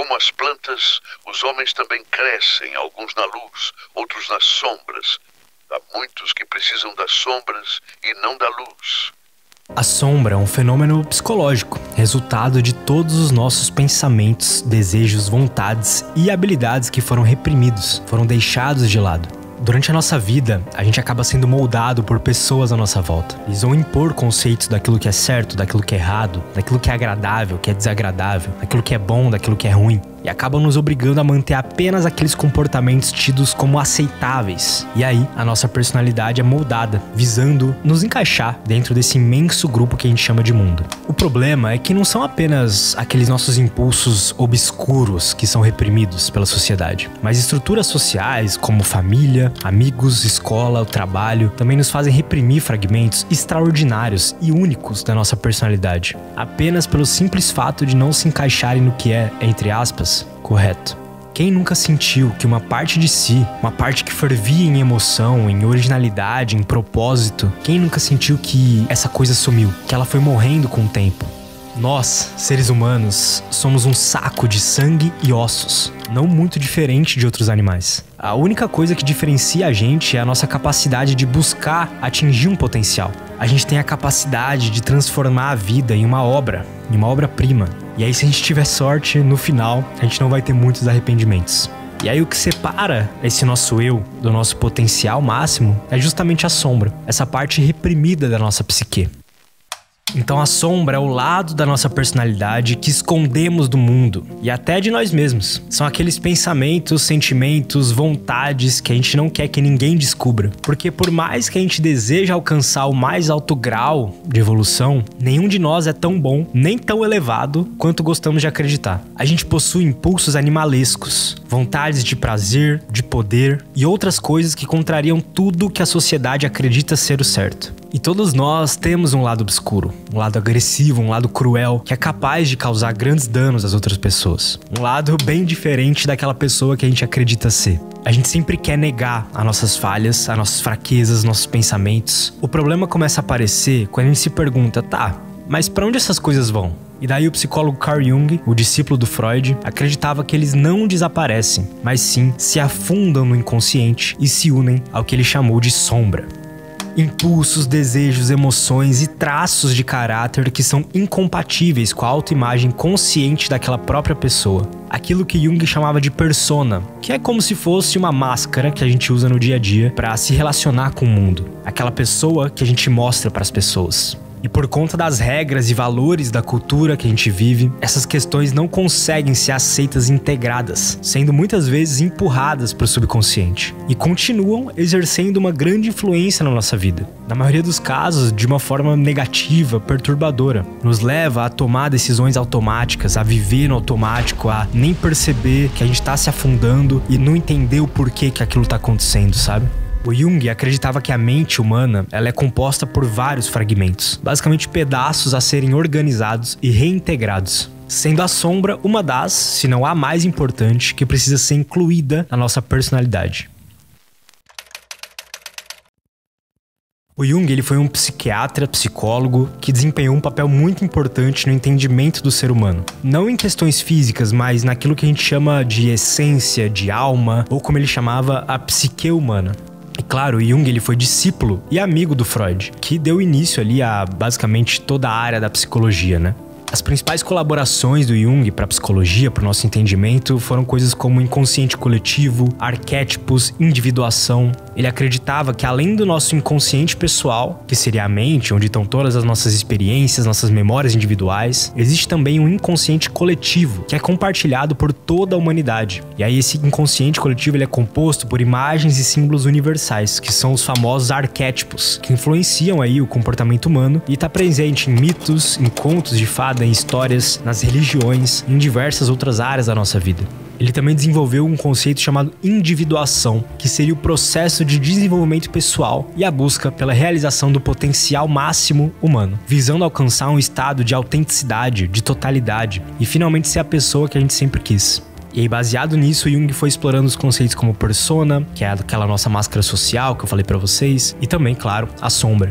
Como as plantas, os homens também crescem, alguns na luz, outros nas sombras. Há muitos que precisam das sombras e não da luz. A sombra é um fenômeno psicológico, resultado de todos os nossos pensamentos, desejos, vontades e habilidades que foram reprimidos, foram deixados de lado. Durante a nossa vida, a gente acaba sendo moldado por pessoas à nossa volta. Eles vão impor conceitos daquilo que é certo, daquilo que é errado, daquilo que é agradável, que é desagradável, daquilo que é bom, daquilo que é ruim e acabam nos obrigando a manter apenas aqueles comportamentos tidos como aceitáveis. E aí, a nossa personalidade é moldada, visando nos encaixar dentro desse imenso grupo que a gente chama de mundo. O problema é que não são apenas aqueles nossos impulsos obscuros que são reprimidos pela sociedade, mas estruturas sociais como família, amigos, escola, o trabalho também nos fazem reprimir fragmentos extraordinários e únicos da nossa personalidade, apenas pelo simples fato de não se encaixarem no que é, entre aspas, correto. Quem nunca sentiu que uma parte de si, uma parte que fervia em emoção, em originalidade, em propósito, quem nunca sentiu que essa coisa sumiu, que ela foi morrendo com o tempo? Nós, seres humanos, somos um saco de sangue e ossos, não muito diferente de outros animais. A única coisa que diferencia a gente é a nossa capacidade de buscar atingir um potencial. A gente tem a capacidade de transformar a vida em uma obra, em uma obra-prima. E aí, se a gente tiver sorte, no final, a gente não vai ter muitos arrependimentos. E aí o que separa esse nosso eu do nosso potencial máximo é justamente a sombra, essa parte reprimida da nossa psique. Então a sombra é o lado da nossa personalidade que escondemos do mundo e até de nós mesmos. São aqueles pensamentos, sentimentos, vontades que a gente não quer que ninguém descubra. Porque por mais que a gente deseje alcançar o mais alto grau de evolução, nenhum de nós é tão bom, nem tão elevado quanto gostamos de acreditar. A gente possui impulsos animalescos, vontades de prazer, de poder e outras coisas que contrariam tudo que a sociedade acredita ser o certo. E todos nós temos um lado obscuro, um lado agressivo, um lado cruel, que é capaz de causar grandes danos às outras pessoas. Um lado bem diferente daquela pessoa que a gente acredita ser. A gente sempre quer negar as nossas falhas, as nossas fraquezas, nossos pensamentos. O problema começa a aparecer quando a gente se pergunta, tá, mas para onde essas coisas vão? E daí o psicólogo Carl Jung, o discípulo do Freud, acreditava que eles não desaparecem, mas sim se afundam no inconsciente e se unem ao que ele chamou de sombra impulsos, desejos, emoções e traços de caráter que são incompatíveis com a autoimagem consciente daquela própria pessoa. Aquilo que Jung chamava de persona, que é como se fosse uma máscara que a gente usa no dia a dia para se relacionar com o mundo. Aquela pessoa que a gente mostra para as pessoas. E por conta das regras e valores da cultura que a gente vive, essas questões não conseguem ser aceitas integradas, sendo muitas vezes empurradas para o subconsciente e continuam exercendo uma grande influência na nossa vida. Na maioria dos casos, de uma forma negativa, perturbadora, nos leva a tomar decisões automáticas, a viver no automático, a nem perceber que a gente está se afundando e não entender o porquê que aquilo está acontecendo, sabe? O Jung acreditava que a mente humana ela é composta por vários fragmentos, basicamente pedaços a serem organizados e reintegrados. Sendo a sombra uma das, se não a mais importante, que precisa ser incluída na nossa personalidade. O Jung ele foi um psiquiatra, psicólogo, que desempenhou um papel muito importante no entendimento do ser humano. Não em questões físicas, mas naquilo que a gente chama de essência, de alma, ou como ele chamava, a psique humana. E claro, Jung ele foi discípulo e amigo do Freud, que deu início ali a basicamente toda a área da psicologia, né? As principais colaborações do Jung para a psicologia, para o nosso entendimento, foram coisas como inconsciente coletivo, arquétipos, individuação. Ele acreditava que além do nosso inconsciente pessoal, que seria a mente, onde estão todas as nossas experiências, nossas memórias individuais, existe também um inconsciente coletivo, que é compartilhado por toda a humanidade. E aí esse inconsciente coletivo ele é composto por imagens e símbolos universais, que são os famosos arquétipos, que influenciam aí o comportamento humano e está presente em mitos, em contos de fadas em histórias, nas religiões, em diversas outras áreas da nossa vida. Ele também desenvolveu um conceito chamado individuação, que seria o processo de desenvolvimento pessoal e a busca pela realização do potencial máximo humano, visando alcançar um estado de autenticidade, de totalidade e finalmente ser a pessoa que a gente sempre quis. E aí, baseado nisso, Jung foi explorando os conceitos como persona, que é aquela nossa máscara social que eu falei para vocês, e também, claro, a sombra.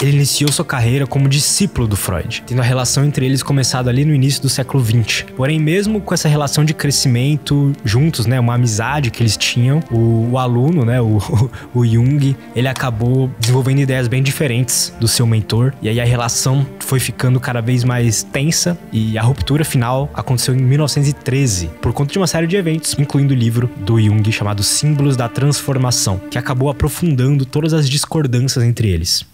Ele iniciou sua carreira como discípulo do Freud, tendo a relação entre eles começado ali no início do século XX. Porém, mesmo com essa relação de crescimento juntos, né, uma amizade que eles tinham, o, o aluno, né, o, o Jung, ele acabou desenvolvendo ideias bem diferentes do seu mentor, e aí a relação foi ficando cada vez mais tensa e a ruptura final aconteceu em 1913 por conta de uma série de eventos, incluindo o livro do Jung chamado Símbolos da Transformação, que acabou aprofundando todas as discordâncias entre eles.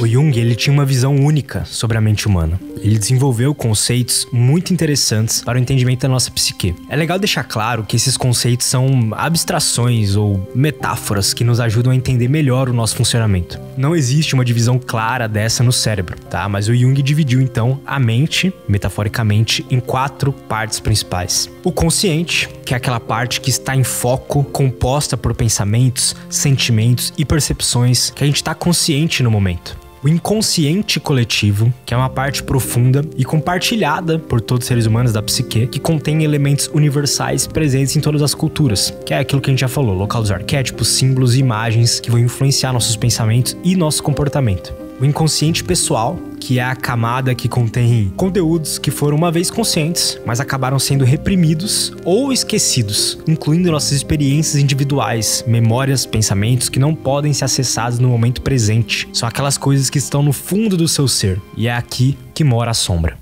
O Jung ele tinha uma visão única sobre a mente humana. Ele desenvolveu conceitos muito interessantes para o entendimento da nossa psique. É legal deixar claro que esses conceitos são abstrações ou metáforas que nos ajudam a entender melhor o nosso funcionamento. Não existe uma divisão clara dessa no cérebro, tá? Mas o Jung dividiu então a mente, metaforicamente, em quatro partes principais. O consciente, que é aquela parte que está em foco, composta por pensamentos, sentimentos e percepções que a gente está consciente no momento o inconsciente coletivo, que é uma parte profunda e compartilhada por todos os seres humanos da psique, que contém elementos universais presentes em todas as culturas, que é aquilo que a gente já falou, local dos arquétipos, símbolos e imagens que vão influenciar nossos pensamentos e nosso comportamento. O inconsciente pessoal, que é a camada que contém conteúdos que foram uma vez conscientes, mas acabaram sendo reprimidos ou esquecidos, incluindo nossas experiências individuais, memórias, pensamentos que não podem ser acessados no momento presente. São aquelas coisas que estão no fundo do seu ser, e é aqui que mora a sombra.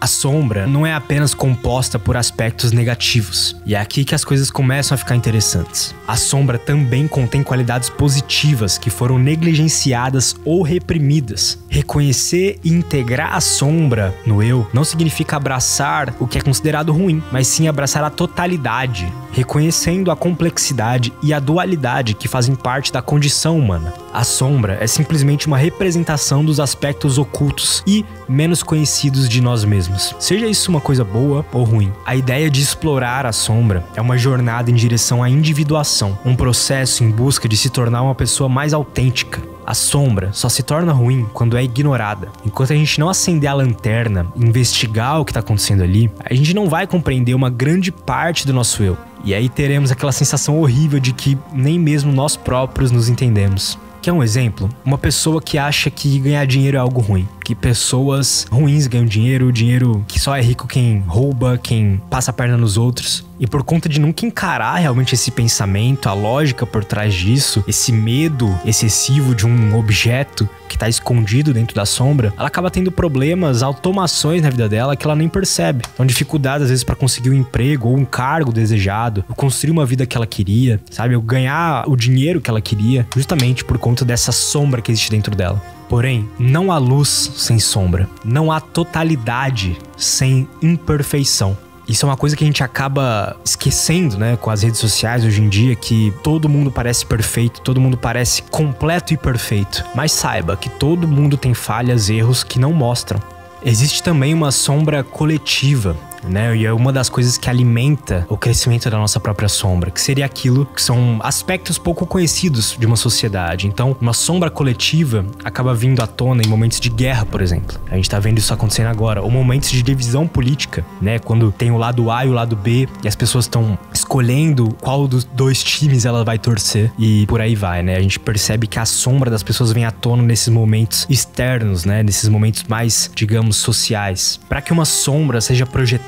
A sombra não é apenas composta por aspectos negativos, e é aqui que as coisas começam a ficar interessantes. A sombra também contém qualidades positivas que foram negligenciadas ou reprimidas. Reconhecer e integrar a sombra no eu não significa abraçar o que é considerado ruim, mas sim abraçar a totalidade, reconhecendo a complexidade e a dualidade que fazem parte da condição humana. A sombra é simplesmente uma representação dos aspectos ocultos e menos conhecidos de nós mesmos. Seja isso uma coisa boa ou ruim. A ideia de explorar a sombra é uma jornada em direção à individuação, um processo em busca de se tornar uma pessoa mais autêntica. A sombra só se torna ruim quando é ignorada. Enquanto a gente não acender a lanterna e investigar o que está acontecendo ali, a gente não vai compreender uma grande parte do nosso eu. E aí teremos aquela sensação horrível de que nem mesmo nós próprios nos entendemos. Quer um exemplo? Uma pessoa que acha que ganhar dinheiro é algo ruim. Que pessoas ruins ganham dinheiro, dinheiro que só é rico quem rouba, quem passa a perna nos outros. E por conta de nunca encarar realmente esse pensamento, a lógica por trás disso, esse medo excessivo de um objeto que está escondido dentro da sombra, ela acaba tendo problemas, automações na vida dela que ela nem percebe. Então, dificuldades às vezes para conseguir um emprego ou um cargo desejado, construir uma vida que ela queria, sabe? Ou ganhar o dinheiro que ela queria, justamente por conta dessa sombra que existe dentro dela. Porém, não há luz sem sombra, não há totalidade sem imperfeição. Isso é uma coisa que a gente acaba esquecendo, né, com as redes sociais hoje em dia, que todo mundo parece perfeito, todo mundo parece completo e perfeito. Mas saiba que todo mundo tem falhas, erros que não mostram. Existe também uma sombra coletiva, né? E é uma das coisas que alimenta o crescimento da nossa própria sombra, que seria aquilo que são aspectos pouco conhecidos de uma sociedade. Então, uma sombra coletiva acaba vindo à tona em momentos de guerra, por exemplo. A gente tá vendo isso acontecendo agora, ou momentos de divisão política, né? Quando tem o lado A e o lado B e as pessoas estão escolhendo qual dos dois times ela vai torcer e por aí vai, né? A gente percebe que a sombra das pessoas vem à tona nesses momentos externos, né? Nesses momentos mais, digamos, sociais. Para que uma sombra seja projetada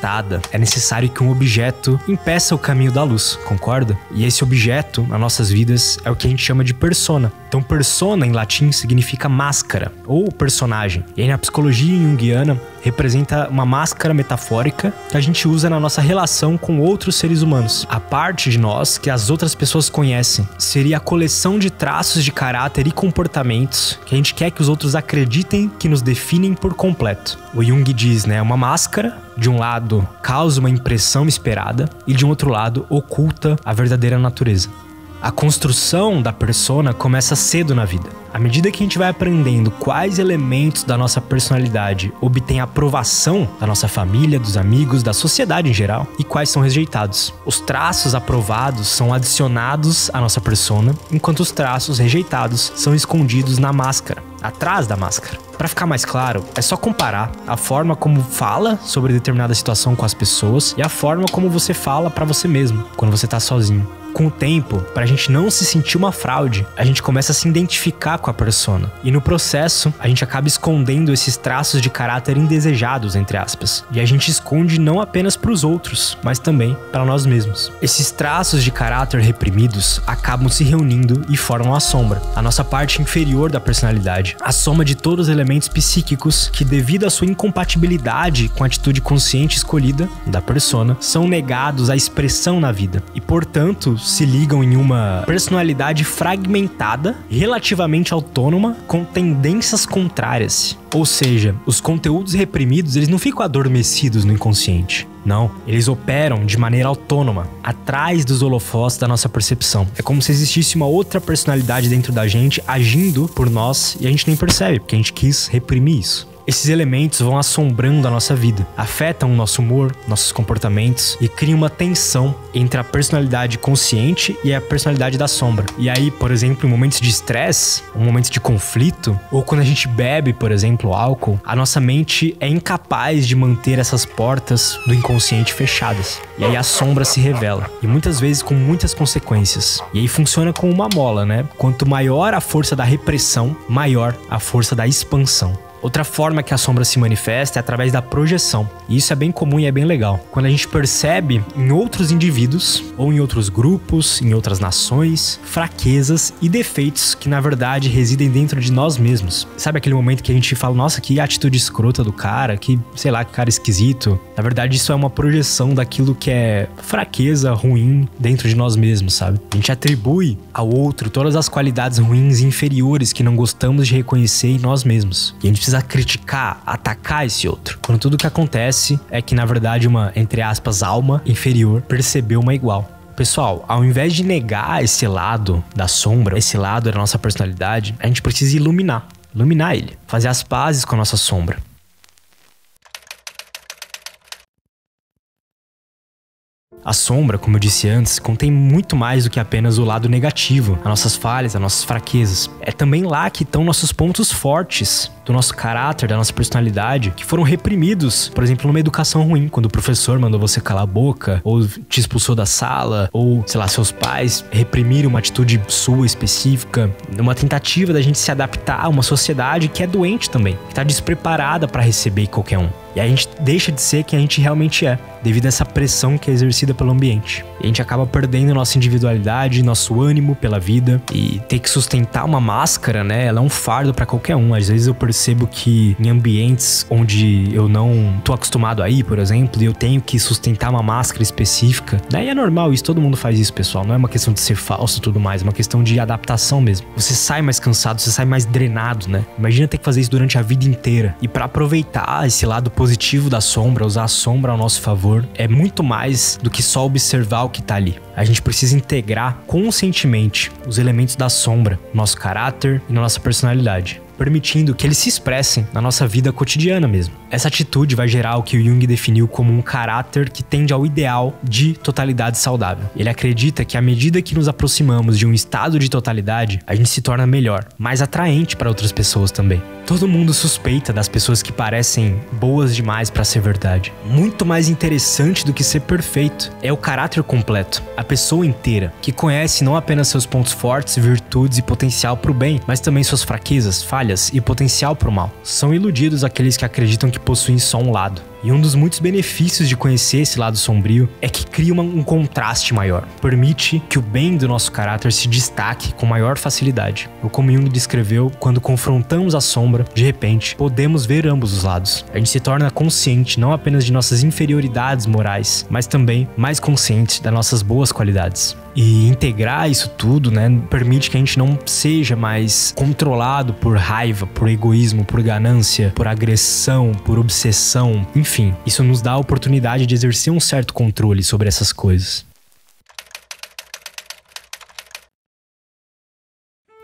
é necessário que um objeto impeça o caminho da luz, concorda? E esse objeto, nas nossas vidas, é o que a gente chama de persona. Então, persona em latim significa máscara ou personagem. E aí, na psicologia junguiana, representa uma máscara metafórica que a gente usa na nossa relação com outros seres humanos. A parte de nós que as outras pessoas conhecem seria a coleção de traços de caráter e comportamentos que a gente quer que os outros acreditem que nos definem por completo. O Jung diz, né, uma máscara de um lado causa uma impressão esperada e de um outro lado oculta a verdadeira natureza. A construção da persona começa cedo na vida. À medida que a gente vai aprendendo quais elementos da nossa personalidade obtêm aprovação da nossa família, dos amigos, da sociedade em geral e quais são rejeitados. Os traços aprovados são adicionados à nossa persona, enquanto os traços rejeitados são escondidos na máscara, atrás da máscara. Para ficar mais claro, é só comparar a forma como fala sobre determinada situação com as pessoas e a forma como você fala para você mesmo quando você tá sozinho. Com o tempo, pra gente não se sentir uma fraude, a gente começa a se identificar com a persona. E no processo, a gente acaba escondendo esses traços de caráter indesejados, entre aspas. E a gente esconde não apenas para os outros, mas também para nós mesmos. Esses traços de caráter reprimidos acabam se reunindo e formam a sombra, a nossa parte inferior da personalidade, a soma de todos os elementos psíquicos que, devido à sua incompatibilidade com a atitude consciente escolhida da persona, são negados à expressão na vida e, portanto, se ligam em uma personalidade fragmentada, relativamente autônoma, com tendências contrárias. Ou seja, os conteúdos reprimidos, eles não ficam adormecidos no inconsciente. Não, eles operam de maneira autônoma, atrás dos holofotes da nossa percepção. É como se existisse uma outra personalidade dentro da gente agindo por nós e a gente nem percebe, porque a gente quis reprimir isso. Esses elementos vão assombrando a nossa vida, afetam o nosso humor, nossos comportamentos e criam uma tensão entre a personalidade consciente e a personalidade da sombra. E aí, por exemplo, em momentos de estresse, ou momentos de conflito, ou quando a gente bebe, por exemplo, álcool, a nossa mente é incapaz de manter essas portas do inconsciente fechadas. E aí a sombra se revela, e muitas vezes com muitas consequências. E aí funciona como uma mola, né? Quanto maior a força da repressão, maior a força da expansão. Outra forma que a sombra se manifesta é através da projeção. E isso é bem comum e é bem legal. Quando a gente percebe em outros indivíduos, ou em outros grupos, em outras nações, fraquezas e defeitos que na verdade residem dentro de nós mesmos. Sabe aquele momento que a gente fala, nossa, que atitude escrota do cara, que, sei lá, que cara esquisito. Na verdade, isso é uma projeção daquilo que é fraqueza, ruim dentro de nós mesmos, sabe? A gente atribui ao outro todas as qualidades ruins e inferiores que não gostamos de reconhecer em nós mesmos. E a gente precisa criticar, atacar esse outro. Quando tudo que acontece é que, na verdade, uma, entre aspas, alma inferior percebeu uma igual. Pessoal, ao invés de negar esse lado da sombra, esse lado da nossa personalidade, a gente precisa iluminar. Iluminar ele. Fazer as pazes com a nossa sombra. A sombra, como eu disse antes, contém muito mais do que apenas o lado negativo, as nossas falhas, as nossas fraquezas. É também lá que estão nossos pontos fortes do nosso caráter, da nossa personalidade, que foram reprimidos, por exemplo, numa educação ruim, quando o professor mandou você calar a boca, ou te expulsou da sala, ou, sei lá, seus pais reprimiram uma atitude sua específica, numa tentativa da gente se adaptar a uma sociedade que é doente também, que está despreparada para receber qualquer um. E a gente deixa de ser quem a gente realmente é, devido a essa pressão que é exercida pelo ambiente. E a gente acaba perdendo nossa individualidade, nosso ânimo pela vida e ter que sustentar uma máscara, né? Ela é um fardo para qualquer um. Às vezes eu percebo que em ambientes onde eu não tô acostumado a ir, por exemplo, e eu tenho que sustentar uma máscara específica, daí é normal isso, todo mundo faz isso, pessoal. Não é uma questão de ser falso e tudo mais, é uma questão de adaptação mesmo. Você sai mais cansado, você sai mais drenado, né? Imagina ter que fazer isso durante a vida inteira. E para aproveitar esse lado positivo da sombra, usar a sombra ao nosso favor, é muito mais do que só observar o que tá ali. A gente precisa integrar conscientemente os elementos da sombra, nosso caráter e na nossa personalidade permitindo que eles se expressem na nossa vida cotidiana mesmo. Essa atitude vai gerar o que o Jung definiu como um caráter que tende ao ideal de totalidade saudável. Ele acredita que à medida que nos aproximamos de um estado de totalidade, a gente se torna melhor, mais atraente para outras pessoas também. Todo mundo suspeita das pessoas que parecem boas demais para ser verdade. Muito mais interessante do que ser perfeito é o caráter completo, a pessoa inteira, que conhece não apenas seus pontos fortes, virtudes e potencial para o bem, mas também suas fraquezas, falhas falhas e potencial para o mal. São iludidos aqueles que acreditam que possuem só um lado. E um dos muitos benefícios de conhecer esse lado sombrio é que cria uma, um contraste maior, permite que o bem do nosso caráter se destaque com maior facilidade. Ou como Jung descreveu, quando confrontamos a sombra, de repente podemos ver ambos os lados. A gente se torna consciente não apenas de nossas inferioridades morais, mas também mais consciente das nossas boas qualidades. E integrar isso tudo, né, permite que a gente não seja mais controlado por raiva, por egoísmo, por ganância, por agressão, por obsessão, enfim. Isso nos dá a oportunidade de exercer um certo controle sobre essas coisas.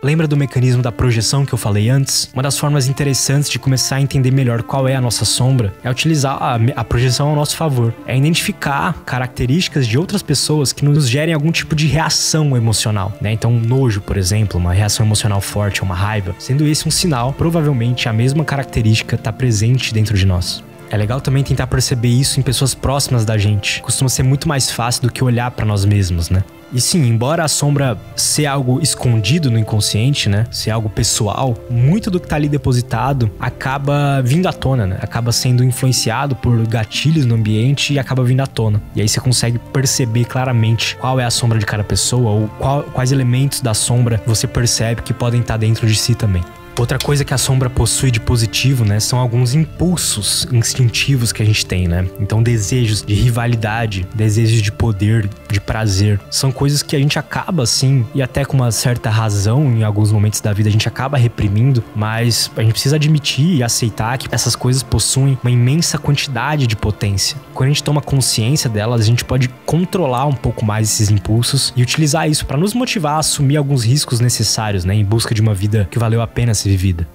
Lembra do mecanismo da projeção que eu falei antes? Uma das formas interessantes de começar a entender melhor qual é a nossa sombra é utilizar a, a, projeção ao nosso favor. É identificar características de outras pessoas que nos gerem algum tipo de reação emocional, né? Então, um nojo, por exemplo, uma reação emocional forte, uma raiva. Sendo esse um sinal, provavelmente a mesma característica está presente dentro de nós. É legal também tentar perceber isso em pessoas próximas da gente. Costuma ser muito mais fácil do que olhar para nós mesmos, né? E sim, embora a sombra ser algo escondido no inconsciente, né? Ser algo pessoal, muito do que tá ali depositado acaba vindo à tona, né? Acaba sendo influenciado por gatilhos no ambiente e acaba vindo à tona. E aí você consegue perceber claramente qual é a sombra de cada pessoa ou qual, quais elementos da sombra você percebe que podem estar tá dentro de si também. Outra coisa que a sombra possui de positivo, né, são alguns impulsos instintivos que a gente tem, né? Então, desejos de rivalidade, desejos de poder, de prazer, são coisas que a gente acaba assim, e até com uma certa razão em alguns momentos da vida a gente acaba reprimindo, mas a gente precisa admitir e aceitar que essas coisas possuem uma imensa quantidade de potência. Quando a gente toma consciência delas, a gente pode controlar um pouco mais esses impulsos e utilizar isso para nos motivar a assumir alguns riscos necessários, né, em busca de uma vida que valeu a pena se vivida.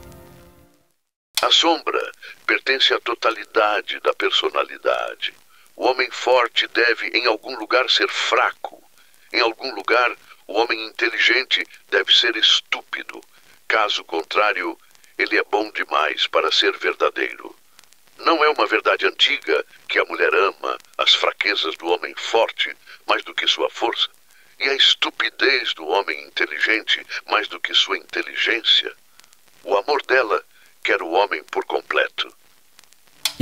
A sombra pertence à totalidade da personalidade. O homem forte deve, em algum lugar, ser fraco. Em algum lugar, o homem inteligente deve ser estúpido. Caso contrário, ele é bom demais para ser verdadeiro. Não é uma verdade antiga que a mulher ama as fraquezas do homem forte mais do que sua força, e a estupidez do homem inteligente mais do que sua inteligência. O amor dela quer o homem por completo.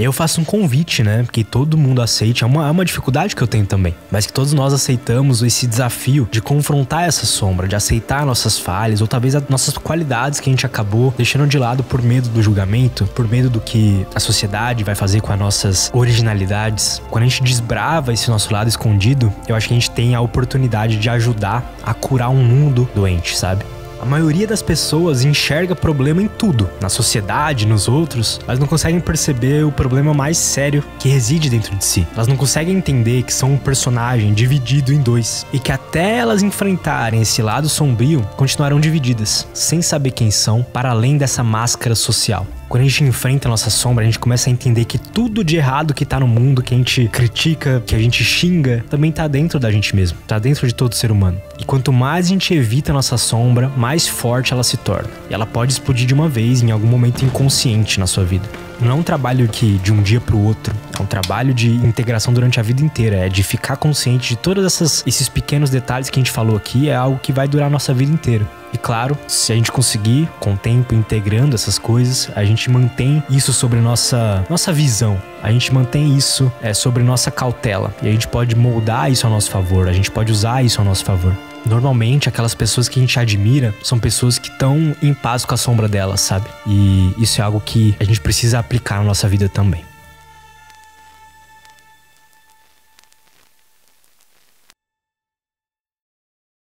Eu faço um convite, né? Que todo mundo aceite. É uma, é uma dificuldade que eu tenho também. Mas que todos nós aceitamos esse desafio de confrontar essa sombra, de aceitar nossas falhas, ou talvez as nossas qualidades que a gente acabou deixando de lado por medo do julgamento, por medo do que a sociedade vai fazer com as nossas originalidades. Quando a gente desbrava esse nosso lado escondido, eu acho que a gente tem a oportunidade de ajudar a curar um mundo doente, sabe? A maioria das pessoas enxerga problema em tudo, na sociedade, nos outros, mas não conseguem perceber o problema mais sério que reside dentro de si. Elas não conseguem entender que são um personagem dividido em dois e que até elas enfrentarem esse lado sombrio, continuarão divididas, sem saber quem são, para além dessa máscara social. Quando a gente enfrenta a nossa sombra, a gente começa a entender que tudo de errado que tá no mundo, que a gente critica, que a gente xinga, também tá dentro da gente mesmo, tá dentro de todo ser humano. E quanto mais a gente evita a nossa sombra, mais forte ela se torna. E ela pode explodir de uma vez em algum momento inconsciente na sua vida. Não é um trabalho que de um dia para o outro, é um trabalho de integração durante a vida inteira, é de ficar consciente de todos esses pequenos detalhes que a gente falou aqui, é algo que vai durar a nossa vida inteira. E claro, se a gente conseguir, com o tempo, integrando essas coisas, a gente mantém isso sobre nossa, nossa visão. A gente mantém isso é, sobre nossa cautela. E a gente pode moldar isso a nosso favor, a gente pode usar isso a nosso favor. Normalmente, aquelas pessoas que a gente admira são pessoas que estão em paz com a sombra delas, sabe? E isso é algo que a gente precisa aplicar na nossa vida também.